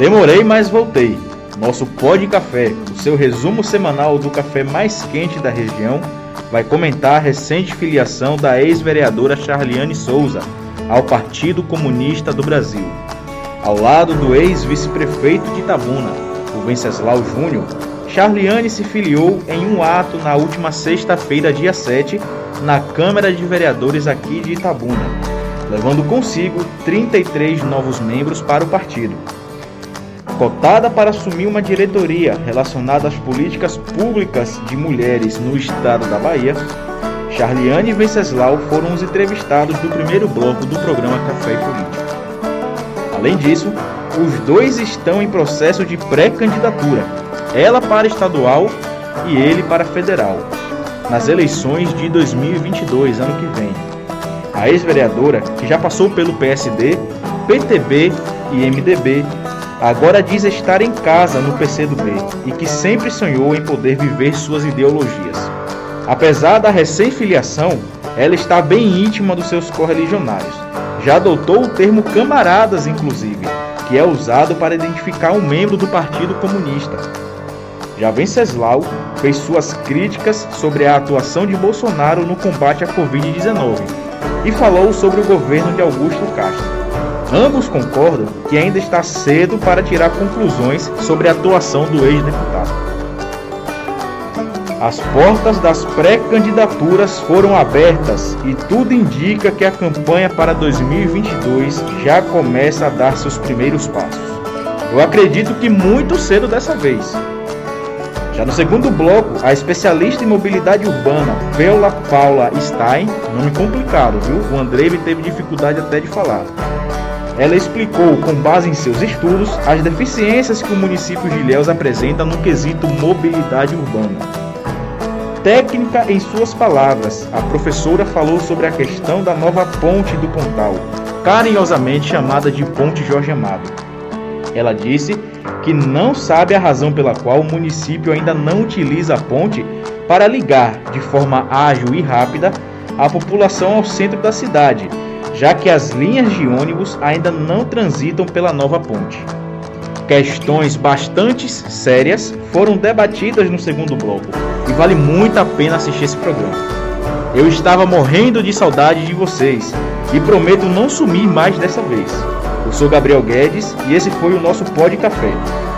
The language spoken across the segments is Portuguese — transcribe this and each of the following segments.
Demorei, mas voltei. Nosso Pó de Café, o seu resumo semanal do café mais quente da região, vai comentar a recente filiação da ex-vereadora Charliane Souza ao Partido Comunista do Brasil. Ao lado do ex-vice-prefeito de Itabuna, o Venceslau Júnior, Charliane se filiou em um ato na última sexta-feira, dia 7, na Câmara de Vereadores aqui de Itabuna, levando consigo 33 novos membros para o partido cotada para assumir uma diretoria relacionada às políticas públicas de mulheres no estado da Bahia, Charliane e Venceslau foram os entrevistados do primeiro bloco do programa Café e Política. Além disso, os dois estão em processo de pré-candidatura, ela para estadual e ele para federal, nas eleições de 2022, ano que vem. A ex-vereadora, que já passou pelo PSD, PTB e MDB, agora diz estar em casa no PCdoB e que sempre sonhou em poder viver suas ideologias. Apesar da recém-filiação, ela está bem íntima dos seus correligionários. Já adotou o termo camaradas, inclusive, que é usado para identificar um membro do Partido Comunista. Já Venceslau fez suas críticas sobre a atuação de Bolsonaro no combate à Covid-19 e falou sobre o governo de Augusto Castro. Ambos concordam que ainda está cedo para tirar conclusões sobre a atuação do ex-deputado. As portas das pré-candidaturas foram abertas e tudo indica que a campanha para 2022 já começa a dar seus primeiros passos. Eu acredito que muito cedo dessa vez. Já no segundo bloco, a especialista em mobilidade urbana, Paula Paula Stein, nome complicado, viu? O Andrei teve dificuldade até de falar ela explicou, com base em seus estudos, as deficiências que o município de Ilhéus apresenta no quesito mobilidade urbana. Técnica em suas palavras, a professora falou sobre a questão da nova ponte do Pontal, carinhosamente chamada de Ponte Jorge Amado. Ela disse que não sabe a razão pela qual o município ainda não utiliza a ponte para ligar de forma ágil e rápida a população ao centro da cidade, já que as linhas de ônibus ainda não transitam pela nova ponte. Questões bastante sérias foram debatidas no segundo bloco e vale muito a pena assistir esse programa. Eu estava morrendo de saudade de vocês e prometo não sumir mais dessa vez. Eu sou Gabriel Guedes e esse foi o nosso Pod Café.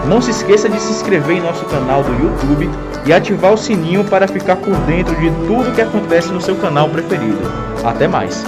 Não se esqueça de se inscrever em nosso canal do YouTube e ativar o sininho para ficar por dentro de tudo que acontece no seu canal preferido. Até mais!